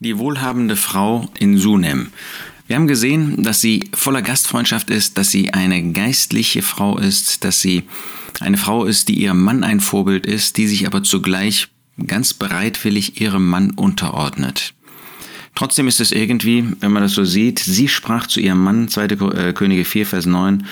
Die wohlhabende Frau in Sunem. Wir haben gesehen, dass sie voller Gastfreundschaft ist, dass sie eine geistliche Frau ist, dass sie eine Frau ist, die ihrem Mann ein Vorbild ist, die sich aber zugleich ganz bereitwillig ihrem Mann unterordnet. Trotzdem ist es irgendwie, wenn man das so sieht, sie sprach zu ihrem Mann, 2. Äh, Könige 4, Vers 9,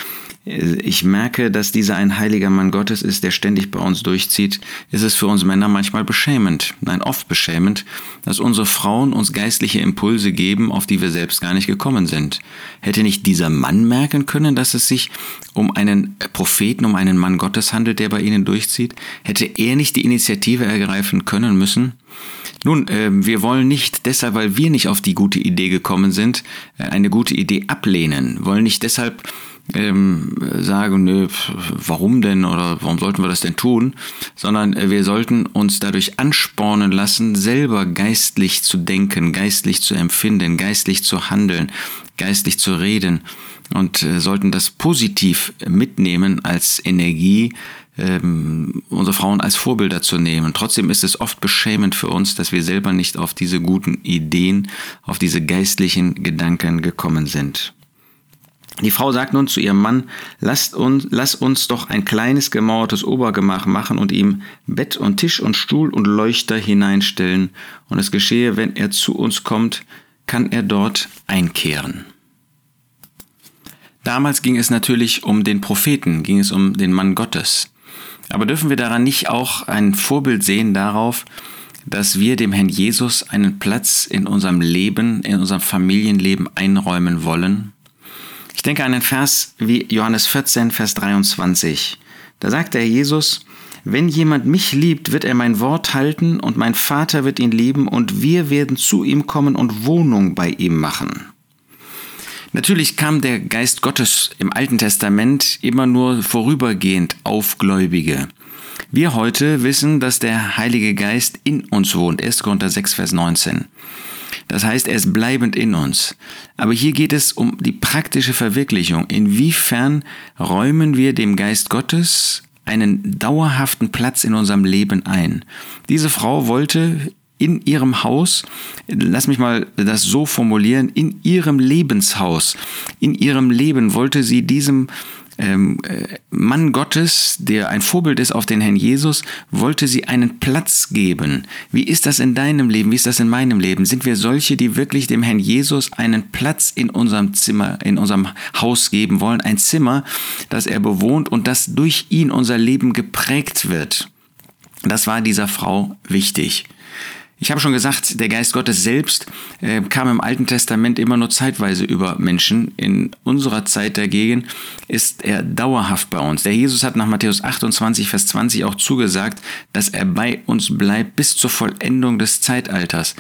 ich merke, dass dieser ein heiliger Mann Gottes ist, der ständig bei uns durchzieht, ist es für uns Männer manchmal beschämend, nein, oft beschämend, dass unsere Frauen uns geistliche Impulse geben, auf die wir selbst gar nicht gekommen sind. Hätte nicht dieser Mann merken können, dass es sich um einen Propheten, um einen Mann Gottes handelt, der bei ihnen durchzieht? Hätte er nicht die Initiative ergreifen können müssen? Nun, äh, wir wollen nicht deshalb, weil wir nicht auf die gute Idee gekommen sind, äh, eine gute Idee ablehnen, wollen nicht deshalb ähm, sagen, nö, warum denn oder warum sollten wir das denn tun, sondern äh, wir sollten uns dadurch anspornen lassen, selber geistlich zu denken, geistlich zu empfinden, geistlich zu handeln, geistlich zu reden und äh, sollten das positiv mitnehmen als Energie, ähm, unsere Frauen als Vorbilder zu nehmen. Trotzdem ist es oft beschämend für uns, dass wir selber nicht auf diese guten Ideen, auf diese geistlichen Gedanken gekommen sind. Die Frau sagt nun zu ihrem Mann, lasst uns, lass uns doch ein kleines gemauertes Obergemach machen und ihm Bett und Tisch und Stuhl und Leuchter hineinstellen, und es geschehe, wenn er zu uns kommt, kann er dort einkehren. Damals ging es natürlich um den Propheten, ging es um den Mann Gottes. Aber dürfen wir daran nicht auch ein Vorbild sehen darauf, dass wir dem Herrn Jesus einen Platz in unserem Leben, in unserem Familienleben einräumen wollen? Ich denke an einen Vers wie Johannes 14, Vers 23. Da sagt der Jesus, wenn jemand mich liebt, wird er mein Wort halten und mein Vater wird ihn lieben und wir werden zu ihm kommen und Wohnung bei ihm machen. Natürlich kam der Geist Gottes im Alten Testament immer nur vorübergehend auf Gläubige. Wir heute wissen, dass der Heilige Geist in uns wohnt. 1. Korinther 6, Vers 19. Das heißt, er ist bleibend in uns. Aber hier geht es um die praktische Verwirklichung. Inwiefern räumen wir dem Geist Gottes einen dauerhaften Platz in unserem Leben ein? Diese Frau wollte in ihrem Haus, lass mich mal das so formulieren, in ihrem Lebenshaus, in ihrem Leben wollte sie diesem ähm, äh, Mann Gottes, der ein Vorbild ist auf den Herrn Jesus, wollte sie einen Platz geben. Wie ist das in deinem Leben? Wie ist das in meinem Leben? Sind wir solche, die wirklich dem Herrn Jesus einen Platz in unserem Zimmer, in unserem Haus geben wollen? Ein Zimmer, das er bewohnt und das durch ihn unser Leben geprägt wird. Das war dieser Frau wichtig. Ich habe schon gesagt, der Geist Gottes selbst äh, kam im Alten Testament immer nur zeitweise über Menschen. In unserer Zeit dagegen ist er dauerhaft bei uns. Der Jesus hat nach Matthäus 28, Vers 20 auch zugesagt, dass er bei uns bleibt bis zur Vollendung des Zeitalters.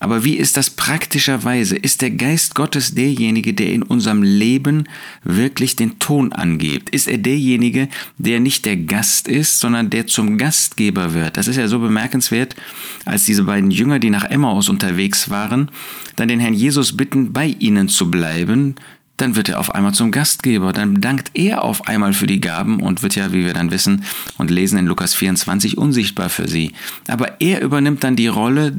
Aber wie ist das praktischerweise? Ist der Geist Gottes derjenige, der in unserem Leben wirklich den Ton angibt? Ist er derjenige, der nicht der Gast ist, sondern der zum Gastgeber wird? Das ist ja so bemerkenswert, als diese beiden beiden Jünger, die nach Emmaus unterwegs waren, dann den Herrn Jesus bitten, bei ihnen zu bleiben, dann wird er auf einmal zum Gastgeber, dann dankt er auf einmal für die Gaben und wird ja, wie wir dann wissen und lesen in Lukas 24, unsichtbar für sie. Aber er übernimmt dann die Rolle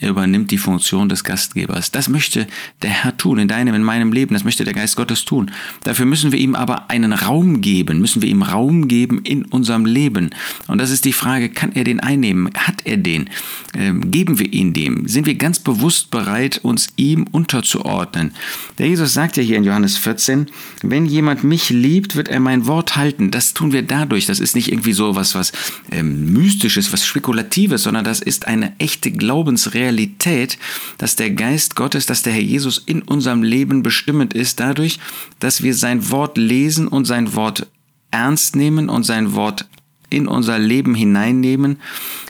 er übernimmt die Funktion des Gastgebers. Das möchte der Herr tun in deinem, in meinem Leben. Das möchte der Geist Gottes tun. Dafür müssen wir ihm aber einen Raum geben, müssen wir ihm Raum geben in unserem Leben. Und das ist die Frage, kann er den einnehmen? Hat er den? Ähm, geben wir ihn dem? Sind wir ganz bewusst bereit, uns ihm unterzuordnen? Der Jesus sagt ja hier in Johannes 14, wenn jemand mich liebt, wird er mein Wort halten. Das tun wir dadurch. Das ist nicht irgendwie so was, was ähm, Mystisches, was Spekulatives, sondern das ist eine echte Glaubensrealität Realität, dass der Geist Gottes, dass der Herr Jesus in unserem Leben bestimmend ist, dadurch, dass wir sein Wort lesen und sein Wort ernst nehmen und sein Wort in unser Leben hineinnehmen,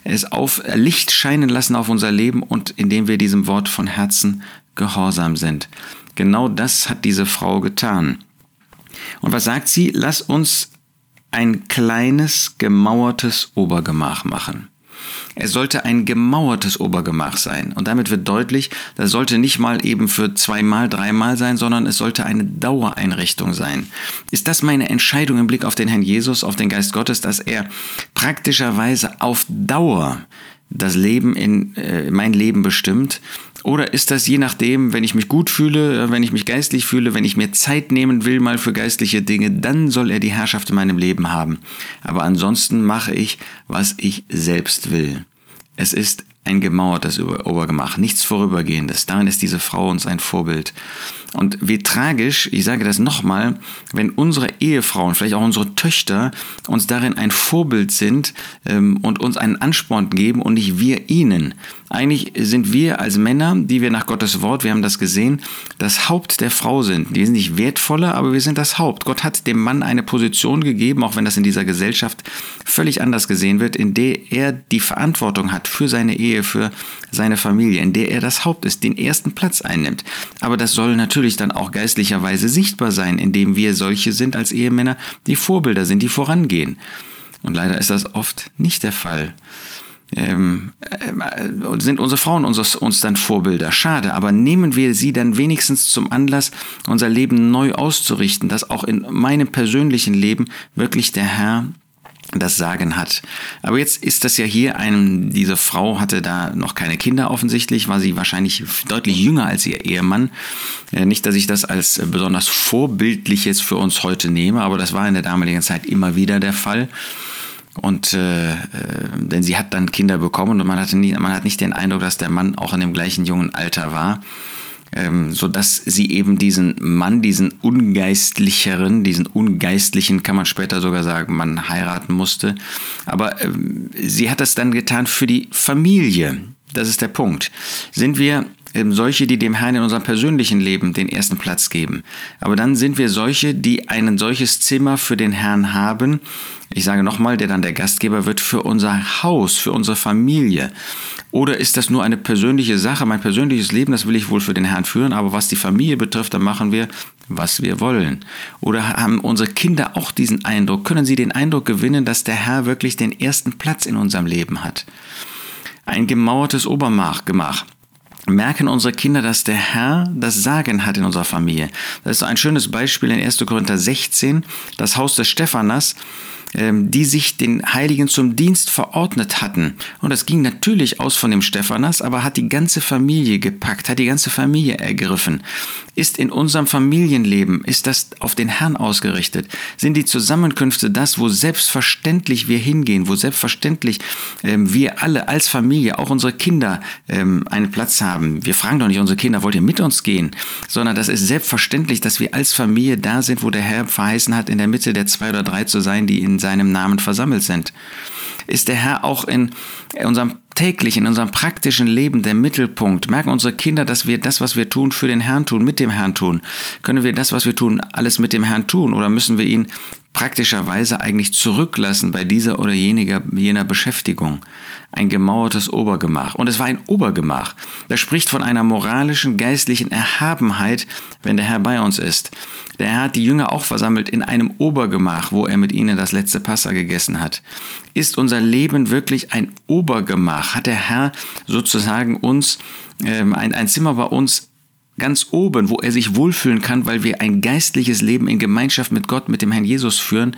es auf Licht scheinen lassen auf unser Leben und indem wir diesem Wort von Herzen gehorsam sind. Genau das hat diese Frau getan. Und was sagt sie? Lass uns ein kleines gemauertes Obergemach machen. Es sollte ein gemauertes Obergemach sein. Und damit wird deutlich, das sollte nicht mal eben für zweimal, dreimal sein, sondern es sollte eine Dauereinrichtung sein. Ist das meine Entscheidung im Blick auf den Herrn Jesus, auf den Geist Gottes, dass er praktischerweise auf Dauer das Leben in äh, mein Leben bestimmt? Oder ist das je nachdem, wenn ich mich gut fühle, wenn ich mich geistlich fühle, wenn ich mir Zeit nehmen will mal für geistliche Dinge, dann soll er die Herrschaft in meinem Leben haben. Aber ansonsten mache ich, was ich selbst will. Es ist ein gemauertes Obergemach, nichts Vorübergehendes. Darin ist diese Frau uns ein Vorbild. Und wie tragisch, ich sage das nochmal, wenn unsere Ehefrauen, vielleicht auch unsere Töchter, uns darin ein Vorbild sind ähm, und uns einen Ansporn geben und nicht wir ihnen. Eigentlich sind wir als Männer, die wir nach Gottes Wort, wir haben das gesehen, das Haupt der Frau sind. Die sind nicht wertvoller, aber wir sind das Haupt. Gott hat dem Mann eine Position gegeben, auch wenn das in dieser Gesellschaft völlig anders gesehen wird, in der er die Verantwortung hat für seine Ehe, für seine Familie, in der er das Haupt ist, den ersten Platz einnimmt. Aber das soll natürlich dann auch geistlicherweise sichtbar sein, indem wir solche sind als Ehemänner, die Vorbilder sind, die vorangehen. Und leider ist das oft nicht der Fall. Ähm, äh, sind unsere Frauen uns, uns dann Vorbilder. Schade, aber nehmen wir sie dann wenigstens zum Anlass, unser Leben neu auszurichten, dass auch in meinem persönlichen Leben wirklich der Herr das Sagen hat. Aber jetzt ist das ja hier ein, diese Frau hatte da noch keine Kinder offensichtlich, war sie wahrscheinlich deutlich jünger als ihr Ehemann. Äh, nicht, dass ich das als besonders vorbildliches für uns heute nehme, aber das war in der damaligen Zeit immer wieder der Fall. Und äh, äh, denn sie hat dann Kinder bekommen und man hatte nie, man hat nicht den Eindruck, dass der Mann auch in dem gleichen jungen Alter war ähm, so dass sie eben diesen Mann, diesen ungeistlicheren, diesen ungeistlichen, kann man später sogar sagen, Mann heiraten musste. Aber ähm, sie hat das dann getan für die Familie. Das ist der Punkt. Sind wir ähm, solche, die dem Herrn in unserem persönlichen Leben den ersten Platz geben. Aber dann sind wir solche, die ein solches Zimmer für den Herrn haben. Ich sage nochmal, der dann der Gastgeber wird für unser Haus, für unsere Familie. Oder ist das nur eine persönliche Sache, mein persönliches Leben, das will ich wohl für den Herrn führen, aber was die Familie betrifft, dann machen wir, was wir wollen. Oder haben unsere Kinder auch diesen Eindruck? Können sie den Eindruck gewinnen, dass der Herr wirklich den ersten Platz in unserem Leben hat? Ein gemauertes Obermach gemacht merken unsere Kinder, dass der Herr das Sagen hat in unserer Familie. Das ist ein schönes Beispiel in 1. Korinther 16, das Haus des Stephanas. Ähm, die sich den Heiligen zum Dienst verordnet hatten. Und das ging natürlich aus von dem Stephanas, aber hat die ganze Familie gepackt, hat die ganze Familie ergriffen. Ist in unserem Familienleben, ist das auf den Herrn ausgerichtet? Sind die Zusammenkünfte das, wo selbstverständlich wir hingehen, wo selbstverständlich ähm, wir alle als Familie, auch unsere Kinder, ähm, einen Platz haben? Wir fragen doch nicht unsere Kinder, wollt ihr mit uns gehen? Sondern das ist selbstverständlich, dass wir als Familie da sind, wo der Herr verheißen hat, in der Mitte der zwei oder drei zu sein, die in seinem Namen versammelt sind. Ist der Herr auch in unserem täglichen, in unserem praktischen Leben der Mittelpunkt? Merken unsere Kinder, dass wir das, was wir tun, für den Herrn tun, mit dem Herrn tun? Können wir das, was wir tun, alles mit dem Herrn tun? Oder müssen wir ihn praktischerweise eigentlich zurücklassen bei dieser oder jeniger, jener Beschäftigung. Ein gemauertes Obergemach. Und es war ein Obergemach. Das spricht von einer moralischen, geistlichen Erhabenheit, wenn der Herr bei uns ist. Der Herr hat die Jünger auch versammelt in einem Obergemach, wo er mit ihnen das letzte Passa gegessen hat. Ist unser Leben wirklich ein Obergemach? Hat der Herr sozusagen uns ähm, ein, ein Zimmer bei uns ganz oben, wo er sich wohlfühlen kann, weil wir ein geistliches Leben in Gemeinschaft mit Gott, mit dem Herrn Jesus führen,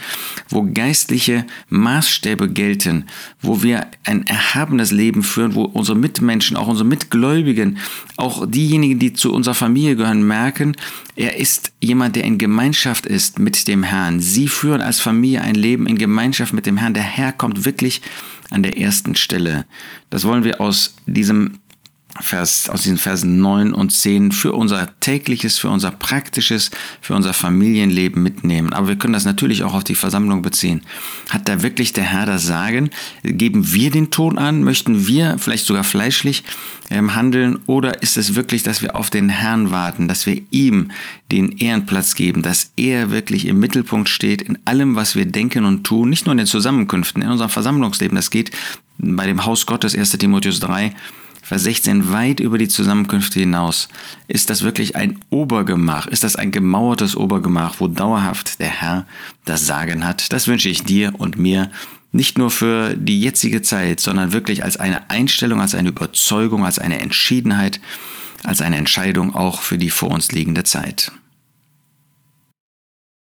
wo geistliche Maßstäbe gelten, wo wir ein erhabenes Leben führen, wo unsere Mitmenschen, auch unsere Mitgläubigen, auch diejenigen, die zu unserer Familie gehören, merken, er ist jemand, der in Gemeinschaft ist mit dem Herrn. Sie führen als Familie ein Leben in Gemeinschaft mit dem Herrn. Der Herr kommt wirklich an der ersten Stelle. Das wollen wir aus diesem Vers, aus diesen Versen 9 und 10 für unser tägliches, für unser praktisches, für unser Familienleben mitnehmen. Aber wir können das natürlich auch auf die Versammlung beziehen. Hat da wirklich der Herr das Sagen? Geben wir den Ton an? Möchten wir vielleicht sogar fleischlich ähm, handeln? Oder ist es wirklich, dass wir auf den Herrn warten, dass wir ihm den Ehrenplatz geben, dass er wirklich im Mittelpunkt steht in allem, was wir denken und tun, nicht nur in den Zusammenkünften, in unserem Versammlungsleben. Das geht bei dem Haus Gottes, 1 Timotheus 3, Vers 16, weit über die Zusammenkünfte hinaus. Ist das wirklich ein Obergemach? Ist das ein gemauertes Obergemach, wo dauerhaft der Herr das Sagen hat? Das wünsche ich dir und mir nicht nur für die jetzige Zeit, sondern wirklich als eine Einstellung, als eine Überzeugung, als eine Entschiedenheit, als eine Entscheidung auch für die vor uns liegende Zeit.